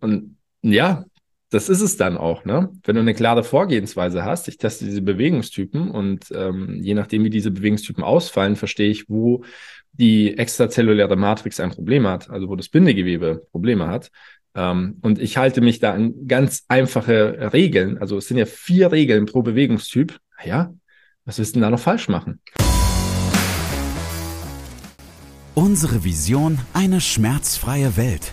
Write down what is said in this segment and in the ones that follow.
Und ja, das ist es dann auch, ne? Wenn du eine klare Vorgehensweise hast, ich teste diese Bewegungstypen und ähm, je nachdem, wie diese Bewegungstypen ausfallen, verstehe ich, wo die extrazelluläre Matrix ein Problem hat, also wo das Bindegewebe Probleme hat. Ähm, und ich halte mich da an ganz einfache Regeln. Also es sind ja vier Regeln pro Bewegungstyp. Ja, was willst du denn da noch falsch machen? Unsere Vision, eine schmerzfreie Welt.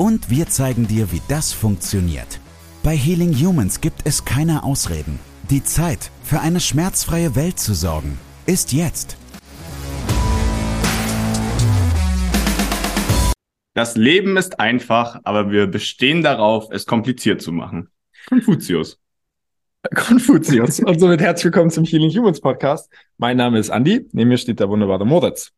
Und wir zeigen dir, wie das funktioniert. Bei Healing Humans gibt es keine Ausreden. Die Zeit, für eine schmerzfreie Welt zu sorgen, ist jetzt. Das Leben ist einfach, aber wir bestehen darauf, es kompliziert zu machen. Konfuzius. Konfuzius. Und somit herzlich willkommen zum Healing Humans Podcast. Mein Name ist Andi, neben mir steht der wunderbare Moritz.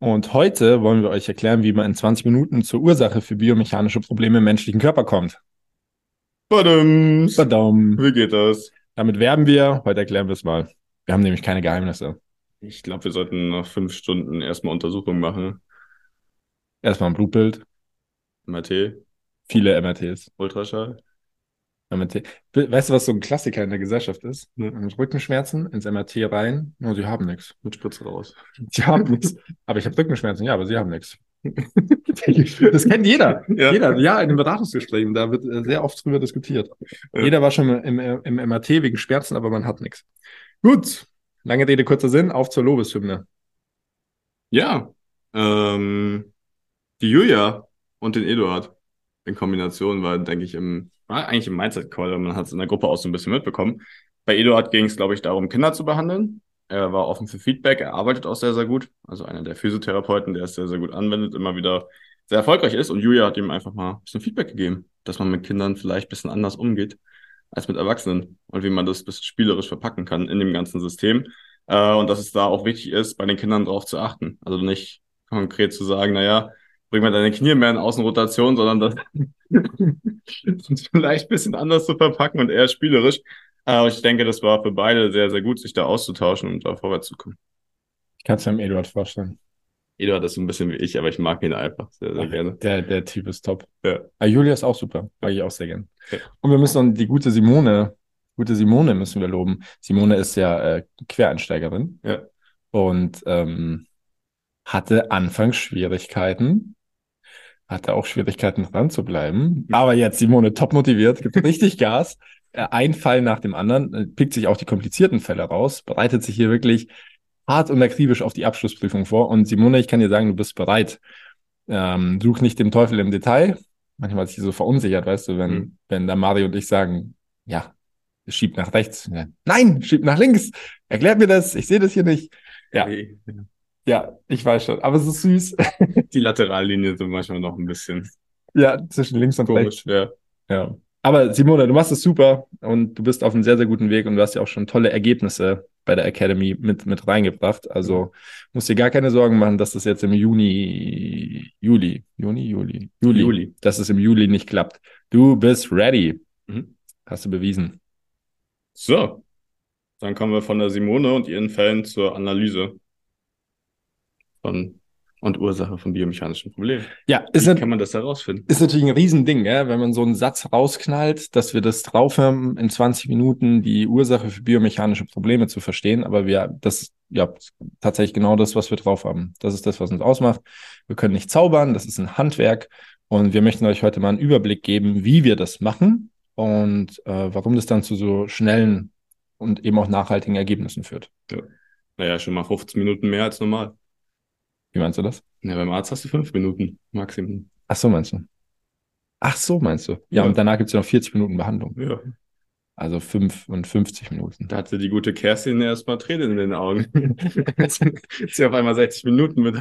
Und heute wollen wir euch erklären, wie man in 20 Minuten zur Ursache für biomechanische Probleme im menschlichen Körper kommt. Badums. Badum. Wie geht das? Damit werben wir. Heute erklären wir es mal. Wir haben nämlich keine Geheimnisse. Ich glaube, wir sollten nach fünf Stunden erstmal Untersuchungen machen. Erstmal ein Blutbild, MRT, viele MRTs. Ultraschall. Weißt du, was so ein Klassiker in der Gesellschaft ist? Ne. Mit Rückenschmerzen ins MRT rein. Oh, sie haben nichts. Mit Spritze raus. Sie haben nichts. Aber ich habe Rückenschmerzen, ja, aber sie haben nichts. das kennt jeder. Ja. Jeder, ja, in den Beratungsgesprächen, da wird äh, sehr oft drüber diskutiert. Ja. Jeder war schon im, im MRT wegen Schmerzen, aber man hat nichts. Gut, lange Rede, kurzer Sinn, auf zur Lobeshymne. Ja. Ähm, die Julia und den Eduard in Kombination war, denke ich, im, war eigentlich im Mindset-Call, man hat es in der Gruppe auch so ein bisschen mitbekommen. Bei Eduard ging es, glaube ich, darum, Kinder zu behandeln. Er war offen für Feedback, er arbeitet auch sehr, sehr gut. Also einer der Physiotherapeuten, der es sehr, sehr gut anwendet, immer wieder sehr erfolgreich ist. Und Julia hat ihm einfach mal ein bisschen Feedback gegeben, dass man mit Kindern vielleicht ein bisschen anders umgeht als mit Erwachsenen und wie man das ein bisschen spielerisch verpacken kann in dem ganzen System. Äh, und dass es da auch wichtig ist, bei den Kindern darauf zu achten. Also nicht konkret zu sagen, naja, bring mal deine Knie mehr in Außenrotation, sondern das vielleicht ein bisschen anders zu verpacken und eher spielerisch. Aber ich denke, das war für beide sehr, sehr gut, sich da auszutauschen und da vorwärts zu kommen. Ich kann es mir am Eduard vorstellen. Eduard ist so ein bisschen wie ich, aber ich mag ihn einfach sehr, sehr gerne. Der, der Typ ist top. Ja. Ah, Julia ist auch super. Mag ich auch sehr gern. Ja. Und wir müssen noch die gute Simone, gute Simone müssen wir loben. Simone ist ja äh, Quereinsteigerin Ja. und ähm, hatte anfangs Schwierigkeiten, hatte auch Schwierigkeiten dran zu bleiben. Aber jetzt Simone top motiviert, gibt richtig Gas. Äh, Ein Fall nach dem anderen, äh, pickt sich auch die komplizierten Fälle raus, bereitet sich hier wirklich hart und akribisch auf die Abschlussprüfung vor. Und Simone, ich kann dir sagen, du bist bereit. Ähm, such nicht dem Teufel im Detail. Manchmal ist sie so verunsichert, weißt du, wenn, Mhm. wenn da Mario und ich sagen, ja, schiebt nach rechts. Ja, Nein, schiebt nach links. Erklärt mir das. Ich sehe das hier nicht. Ja. Ja, ich weiß schon. Aber es ist süß. Die Laterallinien sind manchmal noch ein bisschen ja, zwischen links und rechts. komisch. Ja. Ja. Aber Simone, du machst es super und du bist auf einem sehr, sehr guten Weg und du hast ja auch schon tolle Ergebnisse bei der Academy mit, mit reingebracht. Also musst dir gar keine Sorgen machen, dass das jetzt im Juni, Juli, Juni, Juli, Juli, Juli. dass es im Juli nicht klappt. Du bist ready. Mhm. Hast du bewiesen. So. Dann kommen wir von der Simone und ihren Fällen zur Analyse von und Ursache von biomechanischen Problemen. Ja, ist, Wie kann man das herausfinden? ist natürlich ein Riesending, gell? wenn man so einen Satz rausknallt, dass wir das drauf haben, in 20 Minuten die Ursache für biomechanische Probleme zu verstehen. Aber wir, das ist ja tatsächlich genau das, was wir drauf haben. Das ist das, was uns ausmacht. Wir können nicht zaubern, das ist ein Handwerk. Und wir möchten euch heute mal einen Überblick geben, wie wir das machen und äh, warum das dann zu so schnellen und eben auch nachhaltigen Ergebnissen führt. Naja, schon mal 15 Minuten mehr als normal. Wie meinst du das? Ja, beim Arzt hast du fünf Minuten Maximum. Ach so meinst du? Ach so meinst du? Ja, Ja. und danach gibt's ja noch 40 Minuten Behandlung. Ja. Also 55 Minuten. Da hatte die gute Kerstin erstmal Tränen in den Augen. Als sie auf einmal 60 Minuten mit,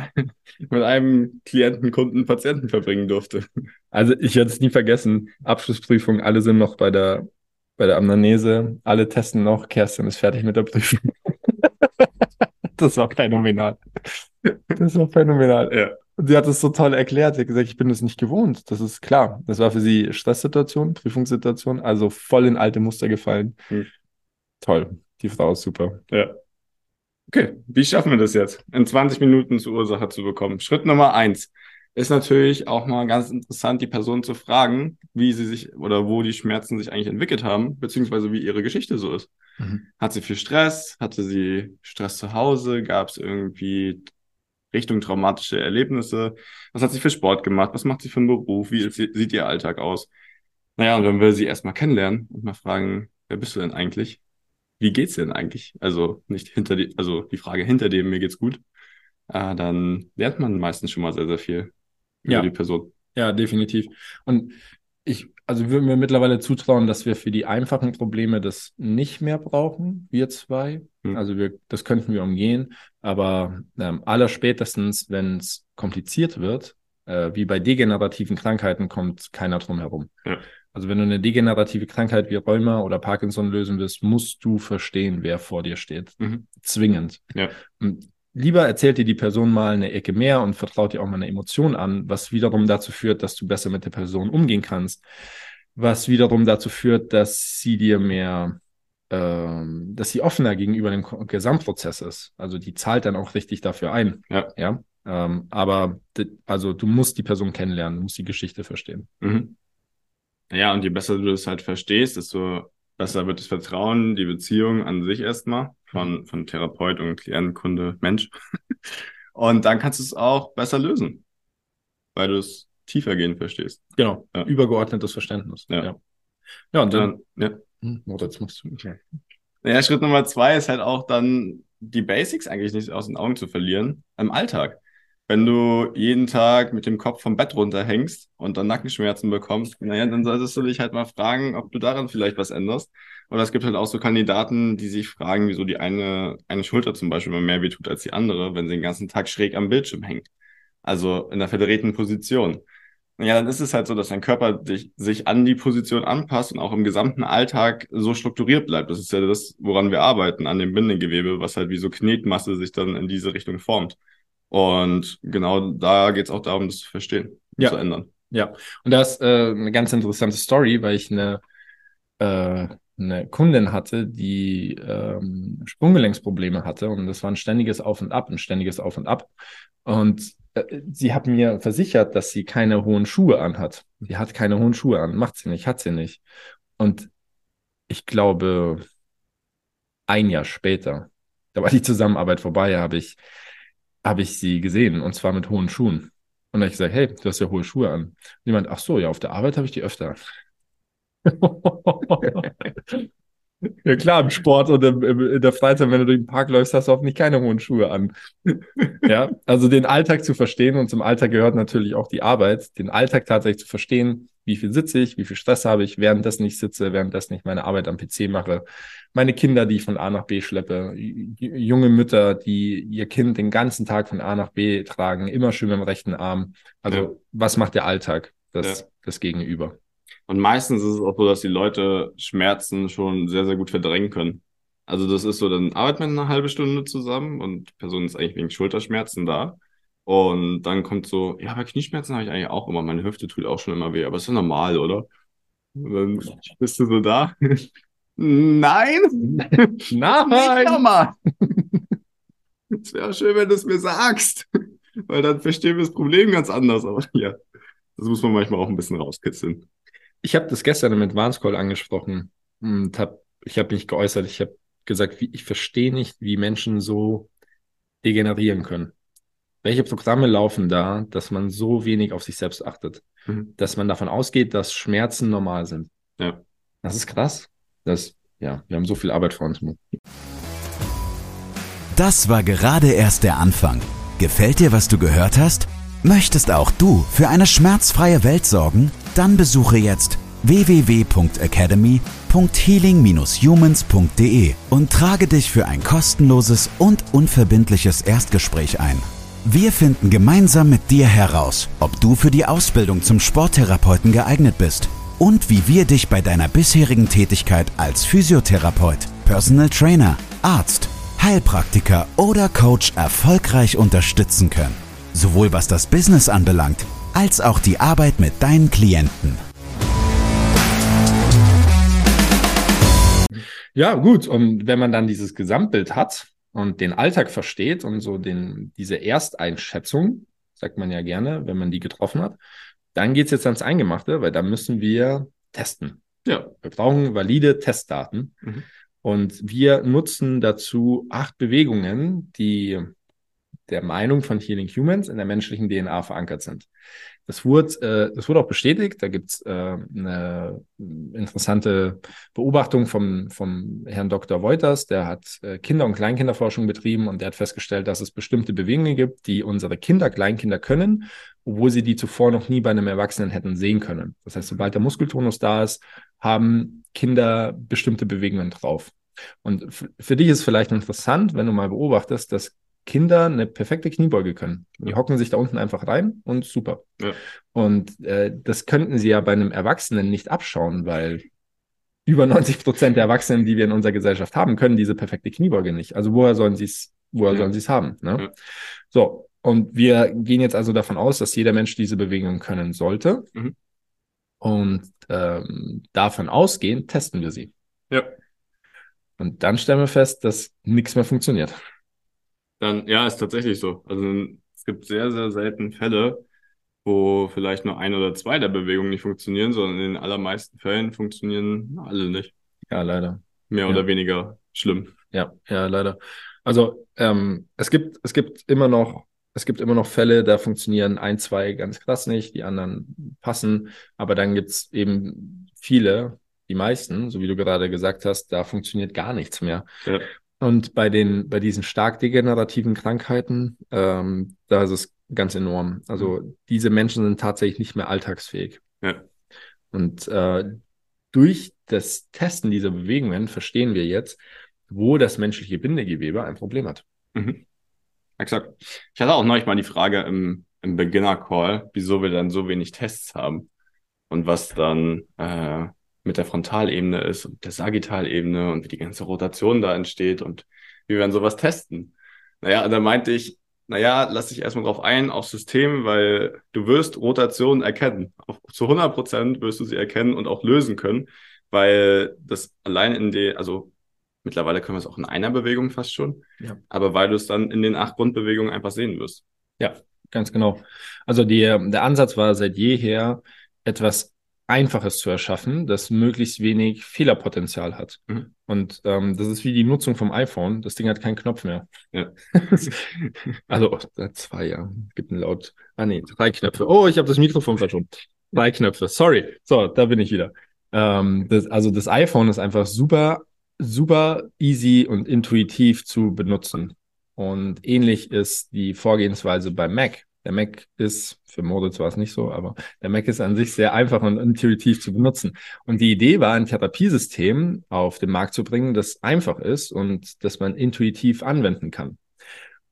mit einem Klienten, Kunden, Patienten verbringen durfte. Also ich werde es nie vergessen. Abschlussprüfung, alle sind noch bei der, bei der Amnese, alle testen noch, Kerstin ist fertig mit der Prüfung. das war phänomenal. Das war phänomenal. Ja. Und sie hat es so toll erklärt. Sie hat gesagt, ich bin das nicht gewohnt. Das ist klar. Das war für sie Stresssituation, Prüfungssituation, also voll in alte Muster gefallen. Hm. Toll. Die Frau ist super. Ja. Okay, wie schaffen wir das jetzt? In 20 Minuten zur Ursache zu bekommen. Schritt Nummer eins ist natürlich auch mal ganz interessant, die Person zu fragen, wie sie sich oder wo die Schmerzen sich eigentlich entwickelt haben, beziehungsweise wie ihre Geschichte so ist. Mhm. Hat sie viel Stress? Hatte sie Stress zu Hause? Gab es irgendwie Richtung traumatische Erlebnisse? Was hat sie für Sport gemacht? Was macht sie für einen Beruf? Wie sieht ihr Alltag aus? Naja, und dann will sie erstmal kennenlernen und mal fragen, wer bist du denn eigentlich? Wie geht's denn eigentlich? Also nicht hinter die, also die Frage hinter dem, mir geht's gut. Äh, dann lernt man meistens schon mal sehr, sehr viel über Ja. die Person. Ja, definitiv. Und ich, also würde mir mittlerweile zutrauen, dass wir für die einfachen Probleme das nicht mehr brauchen, wir zwei. Hm. Also wir, das könnten wir umgehen. Aber ähm, allerspätestens, wenn es kompliziert wird, äh, wie bei degenerativen Krankheiten, kommt keiner drum herum. Ja. Also wenn du eine degenerative Krankheit wie Rheuma oder Parkinson lösen willst, musst du verstehen, wer vor dir steht. Mhm. Zwingend. Ja. Und lieber erzählt dir die Person mal eine Ecke mehr und vertraut dir auch mal eine Emotion an, was wiederum dazu führt, dass du besser mit der Person umgehen kannst. Was wiederum dazu führt, dass sie dir mehr, ähm, dass sie offener gegenüber dem Gesamtprozess ist. Also die zahlt dann auch richtig dafür ein. Ja. Ja. Ähm, aber also du musst die Person kennenlernen, du musst die Geschichte verstehen. Mhm. Ja, und je besser du das halt verstehst, desto besser wird das Vertrauen, die Beziehung an sich erstmal von, von Therapeut und Klient, Kunde, Mensch. Und dann kannst du es auch besser lösen, weil du es tiefergehend verstehst. Genau. Ja. Übergeordnetes Verständnis. Ja. Ja. Ja, und dann. Ja. Warte, jetzt musst du. Okay. Naja, Schritt Nummer zwei ist halt auch dann die Basics eigentlich nicht aus den Augen zu verlieren im Alltag. Wenn du jeden Tag mit dem Kopf vom Bett runterhängst und dann Nackenschmerzen bekommst, naja, dann solltest du dich halt mal fragen, ob du daran vielleicht was änderst. Oder es gibt halt auch so Kandidaten, die sich fragen, wieso die eine, eine Schulter zum Beispiel mal mehr wehtut als die andere, wenn sie den ganzen Tag schräg am Bildschirm hängt. Also in der verdrehten Position. Ja, dann ist es halt so, dass dein Körper dich, sich an die Position anpasst und auch im gesamten Alltag so strukturiert bleibt. Das ist ja das, woran wir arbeiten, an dem Bindegewebe, was halt wie so Knetmasse sich dann in diese Richtung formt. Und genau da geht es auch darum, das zu verstehen, Ja. zu ändern. Ja, und das ist äh, eine ganz interessante Story, weil ich eine, äh, eine Kundin hatte, die ähm, Sprunggelenksprobleme hatte und das war ein ständiges Auf und Ab, ein ständiges Auf und Ab. Und äh, sie hat mir versichert, dass sie keine hohen Schuhe anhat. Sie hat keine hohen Schuhe an, macht sie nicht, hat sie nicht. Und ich glaube, ein Jahr später, da war die Zusammenarbeit vorbei, habe ich, habe ich sie gesehen und zwar mit hohen Schuhen. Und da habe ich gesagt, hey, du hast ja hohe Schuhe an. Und jemand, ach so, ja, auf der Arbeit habe ich die öfter ja klar, im Sport und im, im, in der Freizeit, wenn du durch den Park läufst, hast du hoffentlich keine hohen Schuhe an. ja, also den Alltag zu verstehen und zum Alltag gehört natürlich auch die Arbeit, den Alltag tatsächlich zu verstehen, wie viel sitze ich, wie viel Stress habe ich, währenddessen ich sitze, währenddessen ich meine Arbeit am PC mache, meine Kinder, die ich von A nach B schleppe, junge Mütter, die ihr Kind den ganzen Tag von A nach B tragen, immer schön mit dem rechten Arm. Also Ja. was macht der Alltag, das, Ja. das Gegenüber? Und meistens ist es auch so, dass die Leute Schmerzen schon sehr, sehr gut verdrängen können. Also das ist so, dann arbeitet man eine halbe Stunde zusammen und die Person ist eigentlich wegen Schulterschmerzen da. Und dann kommt so, ja, aber Knieschmerzen habe ich eigentlich auch immer. Meine Hüfte tut auch schon immer weh, aber ist ja normal, oder? Und dann bist du so da. Nein! Nicht Nein! nochmal! Es wäre schön, wenn du es mir sagst. Weil dann verstehen wir das Problem ganz anders. Aber ja, das muss man manchmal auch ein bisschen rauskitzeln. Ich habe das gestern im Advance Call angesprochen und hab, ich habe mich geäußert, ich habe gesagt, wie, ich verstehe nicht, wie Menschen so degenerieren können. Welche Programme laufen da, dass man so wenig auf sich selbst achtet? Mhm. Dass man davon ausgeht, dass Schmerzen normal sind. Ja. Das ist krass. Das, ja, wir haben so viel Arbeit vor uns. Das war gerade erst der Anfang. Gefällt dir, was du gehört hast? Möchtest auch du für eine schmerzfreie Welt sorgen? Dann besuche jetzt www.academy.healing-humans.de und trage dich für ein kostenloses und unverbindliches Erstgespräch ein. Wir finden gemeinsam mit dir heraus, ob du für die Ausbildung zum Sporttherapeuten geeignet bist und wie wir dich bei deiner bisherigen Tätigkeit als Physiotherapeut, Personal Trainer, Arzt, Heilpraktiker oder Coach erfolgreich unterstützen können. Sowohl was das Business anbelangt, als auch die Arbeit mit deinen Klienten. Ja, gut. Und wenn man dann dieses Gesamtbild hat und den Alltag versteht und so den, diese Ersteinschätzung, sagt man ja gerne, wenn man die getroffen hat, dann geht es jetzt ans Eingemachte, weil da müssen wir testen. Ja. Wir brauchen valide Testdaten. Mhm. Und wir nutzen dazu acht Bewegungen, die der Meinung von Healing Humans in der menschlichen DNA verankert sind. Das wurde, äh, das wurde auch bestätigt. Da gibt's äh, eine interessante Beobachtung vom, vom Herrn Dr. Reuters. Der hat äh, Kinder- und Kleinkinderforschung betrieben und der hat festgestellt, dass es bestimmte Bewegungen gibt, die unsere Kinder, Kleinkinder können, obwohl sie die zuvor noch nie bei einem Erwachsenen hätten sehen können. Das heißt, sobald der Muskeltonus da ist, haben Kinder bestimmte Bewegungen drauf. Und für dich ist vielleicht interessant, wenn du mal beobachtest, dass Kinder eine perfekte Kniebeuge können. Die hocken sich da unten einfach rein und super. Ja. Und äh, das könnten sie ja bei einem Erwachsenen nicht abschauen, weil über 90 Prozent der Erwachsenen, die wir in unserer Gesellschaft haben, können diese perfekte Kniebeuge nicht. Also woher sollen sie es, woher ja. sollen sie es haben? Ne? Ja. So. Und wir gehen jetzt also davon aus, dass jeder Mensch diese Bewegung können sollte. Mhm. Und ähm, davon ausgehend testen wir sie. Ja. Und dann stellen wir fest, dass nichts mehr funktioniert. Dann, ja, ist tatsächlich so. Also es gibt sehr, sehr selten Fälle, wo vielleicht nur ein oder zwei der Bewegungen nicht funktionieren, sondern in den allermeisten Fällen funktionieren alle nicht. Ja, leider. Mehr ja. oder weniger schlimm. Ja, ja, leider. Also ähm, es gibt, es gibt immer noch, es gibt immer noch Fälle, da funktionieren ein, zwei ganz krass nicht, die anderen passen, aber dann gibt's eben viele, die meisten, so wie du gerade gesagt hast, da funktioniert gar nichts mehr. Ja. Und bei den, bei diesen stark degenerativen Krankheiten, ähm, da ist es ganz enorm. Also mhm. diese Menschen sind tatsächlich nicht mehr alltagsfähig. Ja. Und äh, durch das Testen dieser Bewegungen verstehen wir jetzt, wo das menschliche Bindegewebe ein Problem hat. Mhm. Exakt. Ich hatte auch neulich mal die Frage im, im Beginner-Call, wieso wir dann so wenig Tests haben und was dann äh, mit der Frontalebene ist und der Sagittalebene und wie die ganze Rotation da entsteht und wie wir dann sowas testen. Naja, da meinte ich, naja, lass dich erstmal drauf ein, aufs System, weil du wirst Rotation erkennen. Auf, zu 100 Prozent wirst du sie erkennen und auch lösen können, weil das allein in der, also mittlerweile können wir es auch in einer Bewegung fast schon, ja. aber weil du es dann in den acht Grundbewegungen einfach sehen wirst. Ja, ganz genau. Also die, der Ansatz war seit jeher, etwas Einfaches zu erschaffen, das möglichst wenig Fehlerpotenzial hat. Mhm. Und ähm, das ist wie die Nutzung vom iPhone. Das Ding hat keinen Knopf mehr. Ja. also zwei, ja. Gibt einen laut. Ah nee, drei Knöpfe. Oh, ich habe das Mikrofon verschoben. Drei Knöpfe. Sorry. So, da bin ich wieder. Ähm, das, also das iPhone ist einfach super, super easy und intuitiv zu benutzen. Und ähnlich ist die Vorgehensweise beim Mac. Der Mac ist, für Moritz war es nicht so, aber der Mac ist an sich sehr einfach und intuitiv zu benutzen. Und die Idee war, ein Therapiesystem auf den Markt zu bringen, das einfach ist und das man intuitiv anwenden kann.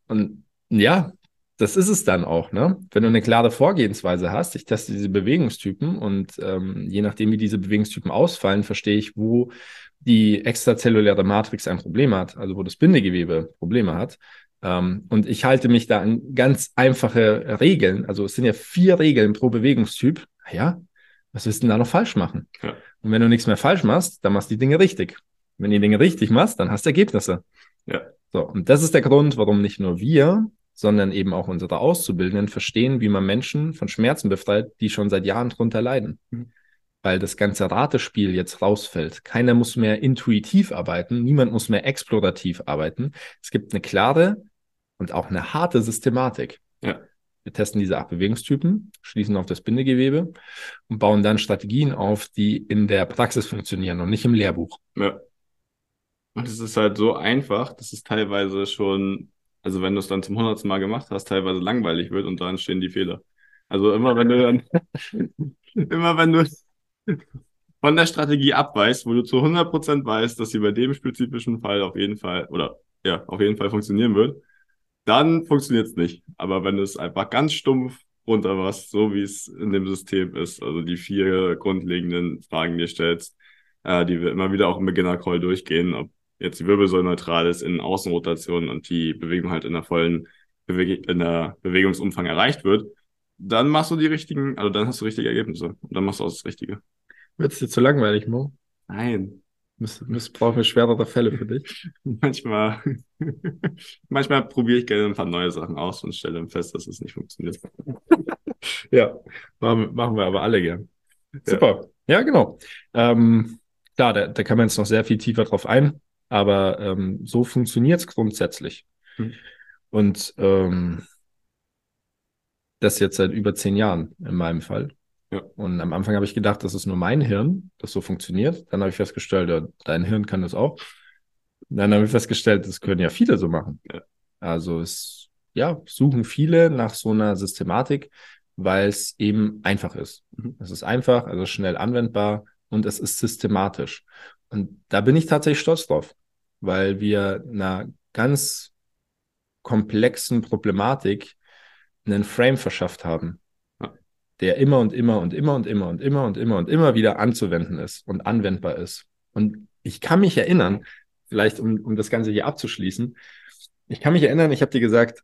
Und ja, das ist es dann auch, ne? Wenn du eine klare Vorgehensweise hast, ich teste diese Bewegungstypen und ähm, je nachdem, wie diese Bewegungstypen ausfallen, verstehe ich, wo die extrazelluläre Matrix ein Problem hat, also wo das Bindegewebe Probleme hat, und ich halte mich da an ganz einfache Regeln. Also es sind ja vier Regeln pro Bewegungstyp. Ja, was willst du denn da noch falsch machen? Ja. Und wenn du nichts mehr falsch machst, dann machst du die Dinge richtig. Wenn du die Dinge richtig machst, dann hast du Ergebnisse. Ja. So, und das ist der Grund, warum nicht nur wir, sondern eben auch unsere Auszubildenden verstehen, wie man Menschen von Schmerzen befreit, die schon seit Jahren drunter leiden. Mhm. Weil das ganze Ratespiel jetzt rausfällt. Keiner muss mehr intuitiv arbeiten, niemand muss mehr explorativ arbeiten. Es gibt eine klare und auch eine harte Systematik. Ja. Wir testen diese acht Bewegungstypen, schließen auf das Bindegewebe und bauen dann Strategien auf, die in der Praxis funktionieren und nicht im Lehrbuch. Ja. Und es ist halt so einfach, dass es teilweise schon, also wenn du es dann zum hundertsten Mal gemacht hast, teilweise langweilig wird und dann stehen die Fehler. Also immer wenn du dann, immer wenn du, von der Strategie abweichst, wo du zu 100% weißt, dass sie bei dem spezifischen Fall auf jeden Fall oder ja, auf jeden Fall funktionieren wird, dann funktioniert es nicht. Aber wenn du es einfach ganz stumpf runter machst, so wie es in dem System ist, also die vier grundlegenden Fragen dir stellst, äh, die wir immer wieder auch im Beginner-Call durchgehen, ob jetzt die Wirbelsäule neutral ist, in Außenrotation und die Bewegung halt in der vollen Beweg in der Bewegungsumfang erreicht wird, dann machst du die richtigen, also dann hast du richtige Ergebnisse und dann machst du auch das Richtige. Wird es dir zu langweilig, Mo? Nein. Miss, missbrauchen wir schwerere Fälle für dich? manchmal, manchmal probiere ich gerne ein paar neue Sachen aus und stelle dann fest, dass es nicht funktioniert. ja, machen, machen wir aber alle gern. Super. Ja, ja genau. Ähm, klar, da, da kann man jetzt noch sehr viel tiefer drauf ein, aber ähm, so funktioniert es grundsätzlich. Hm. Und ähm, das jetzt seit über zehn Jahren in meinem Fall. Ja. Und am Anfang habe ich gedacht, das ist nur mein Hirn, das so funktioniert. Dann habe ich festgestellt, ja, dein Hirn kann das auch. Dann habe ich festgestellt, das können ja viele so machen. Ja. Also es, ja, suchen viele nach so einer Systematik, weil es eben einfach ist. Mhm. Es ist einfach, also schnell anwendbar und es ist systematisch. Und da bin ich tatsächlich stolz drauf, weil wir einer ganz komplexen Problematik einen Frame verschafft haben der immer und immer und immer und immer und immer und immer und immer wieder anzuwenden ist und anwendbar ist. Und ich kann mich erinnern, vielleicht um, um das Ganze hier abzuschließen, ich kann mich erinnern, ich habe dir gesagt,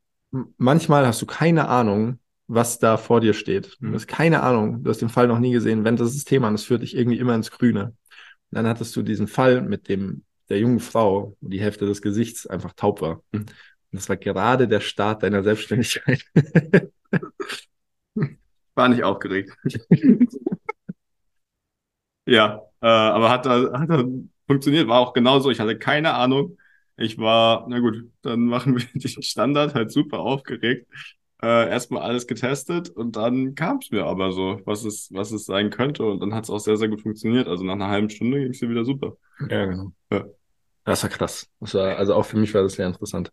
manchmal hast du keine Ahnung, was da vor dir steht. Du mhm. hast keine Ahnung, du hast den Fall noch nie gesehen, wenn das Thema an, das führt dich irgendwie immer ins Grüne. Und dann hattest du diesen Fall mit dem der jungen Frau, wo die Hälfte des Gesichts einfach taub war. Mhm. Und das war gerade der Start deiner Selbstständigkeit. War nicht aufgeregt. ja, äh, aber hat, hat funktioniert, war auch genauso. Ich hatte keine Ahnung. Ich war, na gut, dann machen wir den Standard halt super aufgeregt. Äh, erstmal alles getestet und dann kam es mir aber so, was es, was es sein könnte. Und dann hat es auch sehr, sehr gut funktioniert. Also nach einer halben Stunde ging es mir wieder super. Ja, genau. Ja. Das war krass. Das war, also auch für mich war das sehr interessant.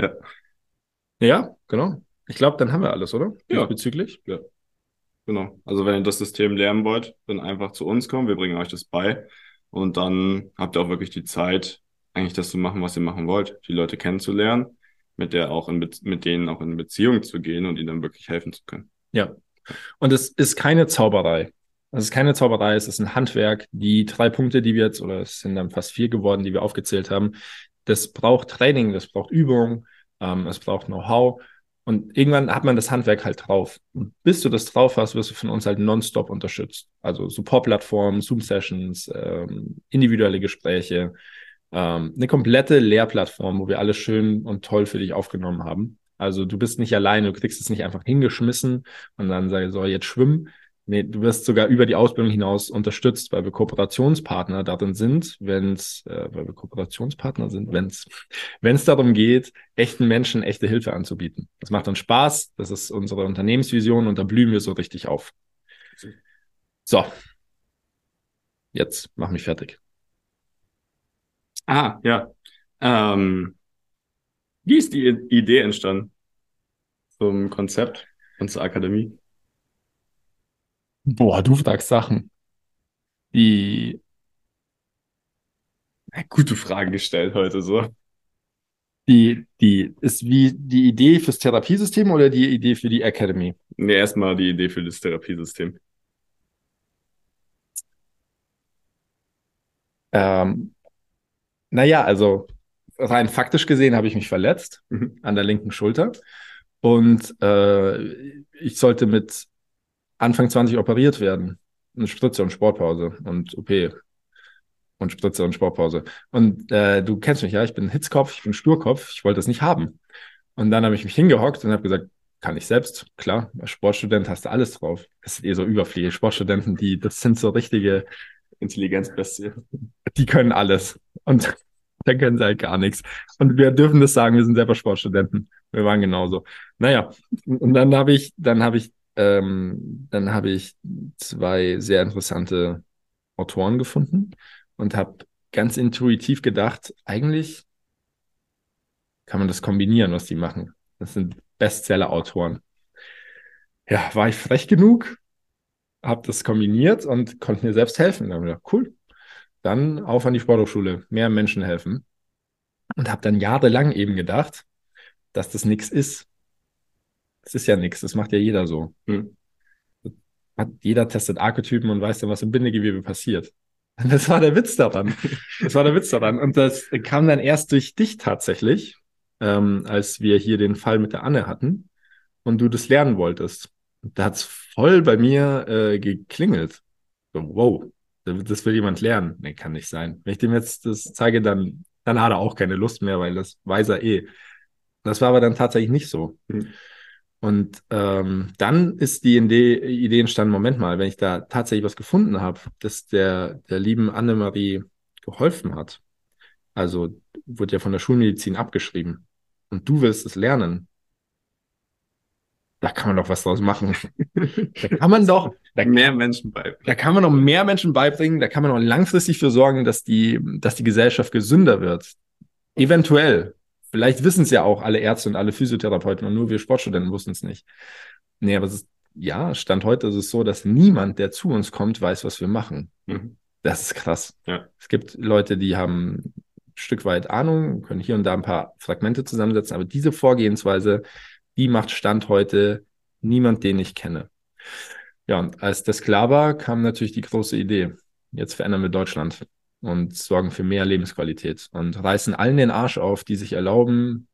Ja. Ja, genau. Ich glaube, dann haben wir alles, oder? Ja. Bezüglich? Ja. Genau. Also wenn ihr das System lernen wollt, dann einfach zu uns kommen. Wir bringen euch das bei. Und dann habt ihr auch wirklich die Zeit, eigentlich das zu machen, was ihr machen wollt. Die Leute kennenzulernen, mit der auch in, mit denen auch in Beziehung zu gehen und ihnen dann wirklich helfen zu können. Ja. Und es ist keine Zauberei. Es ist keine Zauberei, es ist ein Handwerk. Die drei Punkte, die wir jetzt, oder es sind dann fast vier geworden, die wir aufgezählt haben, das braucht Training, das braucht Übung, ähm, es braucht Know-how. Und irgendwann hat man das Handwerk halt drauf. Und bis du das drauf hast, wirst du von uns halt nonstop unterstützt. Also Support-Plattformen, Zoom-Sessions, ähm, individuelle Gespräche, ähm, eine komplette Lehrplattform, wo wir alles schön und toll für dich aufgenommen haben. Also du bist nicht alleine, du kriegst es nicht einfach hingeschmissen und dann sage so, jetzt schwimmen, Nee, du wirst sogar über die Ausbildung hinaus unterstützt, weil wir Kooperationspartner darin sind, wenn es, äh, weil wir Kooperationspartner sind, wenn es, wenn es darum geht, echten Menschen echte Hilfe anzubieten. Das macht uns Spaß, das ist unsere Unternehmensvision und da blühen wir so richtig auf. So. Jetzt mach mich fertig. Ah, ja. Ähm, wie ist die Idee entstanden zum Konzept und zur Akademie? Boah, du fragst Sachen, die gute Fragen gestellt heute so. Die, die ist wie die Idee fürs Therapiesystem oder die Idee für die Academy? Nee, erstmal die Idee für das Therapiesystem. Ähm, naja, also rein faktisch gesehen habe ich mich verletzt mhm. an der linken Schulter. Und äh, ich sollte mit Anfang 20 operiert werden. Eine Spritze und Sportpause und OP. Und Spritze und Sportpause. Und äh, du kennst mich, ja, ich bin Hitzkopf, ich bin Sturkopf, ich wollte das nicht haben. Und dann habe ich mich hingehockt und habe gesagt, kann ich selbst, klar, als Sportstudent hast du alles drauf. Das ist eh so überfließend. Sportstudenten, die, das sind so richtige Intelligenzbestien. Die können alles. Und dann können sie halt gar nichts. Und wir dürfen das sagen, wir sind selber Sportstudenten. Wir waren genauso. Naja, und dann habe ich, dann habe ich ähm, dann habe ich zwei sehr interessante Autoren gefunden und habe ganz intuitiv gedacht, eigentlich kann man das kombinieren, was die machen. Das sind Bestseller-Autoren. Ja, war ich frech genug? habe das kombiniert und konnte mir selbst helfen. Dann habe ich gedacht, cool, dann auf an die Sporthochschule, mehr Menschen helfen. Und habe dann jahrelang eben gedacht, dass das nichts ist. Das ist ja nichts, das macht ja jeder so. Hm. Hat, jeder testet Archetypen und weiß dann, was im Bindegewebe passiert. Das war der Witz daran. Das war der Witz daran. Und das kam dann erst durch dich tatsächlich, ähm, als wir hier den Fall mit der Anne hatten und du das lernen wolltest. Da hat's voll bei mir äh, geklingelt. So, wow, das will jemand lernen. Nee, kann nicht sein. Wenn ich dem jetzt das zeige, dann, dann hat er auch keine Lust mehr, weil das weiß er eh. Das war aber dann tatsächlich nicht so. Mhm. Und ähm, dann ist die Idee, Idee entstanden, Moment mal, wenn ich da tatsächlich was gefunden habe, das der, der lieben Annemarie geholfen hat, also wurde ja von der Schulmedizin abgeschrieben und du willst es lernen, da kann man doch was draus machen. da kann man doch da, mehr Menschen beibringen. Da kann man noch mehr Menschen beibringen, da kann man auch langfristig für sorgen, dass die, dass die Gesellschaft gesünder wird. Eventuell. Vielleicht wissen es ja auch alle Ärzte und alle Physiotherapeuten und nur wir Sportstudenten wussten es nicht. Nee, aber es ist, ja, Stand heute ist es so, dass niemand, der zu uns kommt, weiß, was wir machen. Mhm. Das ist krass. Ja. Es gibt Leute, die haben ein Stück weit Ahnung, können hier und da ein paar Fragmente zusammensetzen, aber diese Vorgehensweise, die macht Stand heute niemand, den ich kenne. Ja, und als das klar war, kam natürlich die große Idee. Jetzt verändern wir Deutschland und sorgen für mehr Lebensqualität und reißen allen den Arsch auf, die sich erlauben,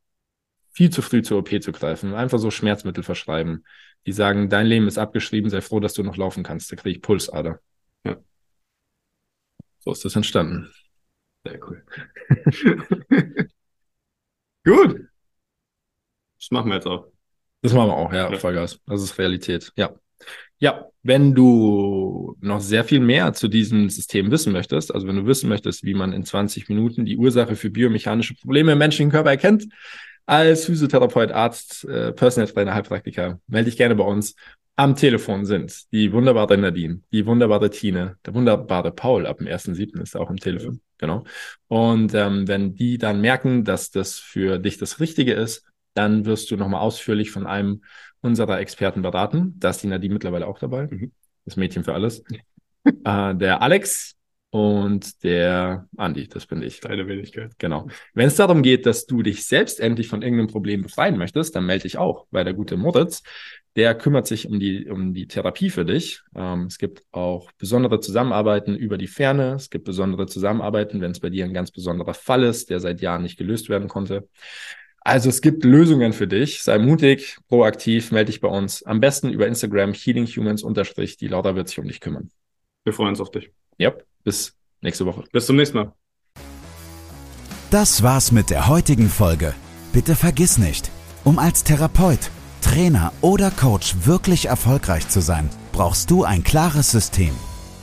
viel zu früh zur OP zu greifen, einfach so Schmerzmittel verschreiben. Die sagen, dein Leben ist abgeschrieben, sei froh, dass du noch laufen kannst. Da kriege ich Pulsader. Ja. So ist das entstanden. Sehr cool. Gut. Das machen wir jetzt auch. Das machen wir auch, ja, ja. Vollgas. Das ist Realität, ja. Ja, wenn du noch sehr viel mehr zu diesem System wissen möchtest, also wenn du wissen möchtest, wie man in 20 Minuten die Ursache für biomechanische Probleme im menschlichen Körper erkennt, als Physiotherapeut, Arzt, äh, Personal Trainer, Heilpraktiker, melde dich gerne bei uns. Am Telefon sind die wunderbare Nadine, die wunderbare Tine, der wunderbare Paul ab dem 1.7. ist auch im Telefon, genau. Und ähm, wenn die dann merken, dass das für dich das Richtige ist, dann wirst du nochmal ausführlich von einem unserer Experten beraten. Da ist die Nadine mittlerweile auch dabei. Mhm. Das Mädchen für alles. äh, der Alex und der Andi, das bin ich. Deine Wenigkeit. Genau. Wenn es darum geht, dass du dich selbst endlich von irgendeinem Problem befreien möchtest, dann melde dich auch, weil der gute Moritz, der kümmert sich um die, um die Therapie für dich. Ähm, es gibt auch besondere Zusammenarbeiten über die Ferne. Es gibt besondere Zusammenarbeiten, wenn es bei dir ein ganz besonderer Fall ist, der seit Jahren nicht gelöst werden konnte. Also es gibt Lösungen für dich. Sei mutig, proaktiv, melde dich bei uns. Am besten über Instagram healinghumans unterstrich. Die Laura wird sich um dich kümmern. Wir freuen uns auf dich. Ja, bis nächste Woche. Bis zum nächsten Mal. Das war's mit der heutigen Folge. Bitte vergiss nicht, um als Therapeut, Trainer oder Coach wirklich erfolgreich zu sein, brauchst du ein klares System.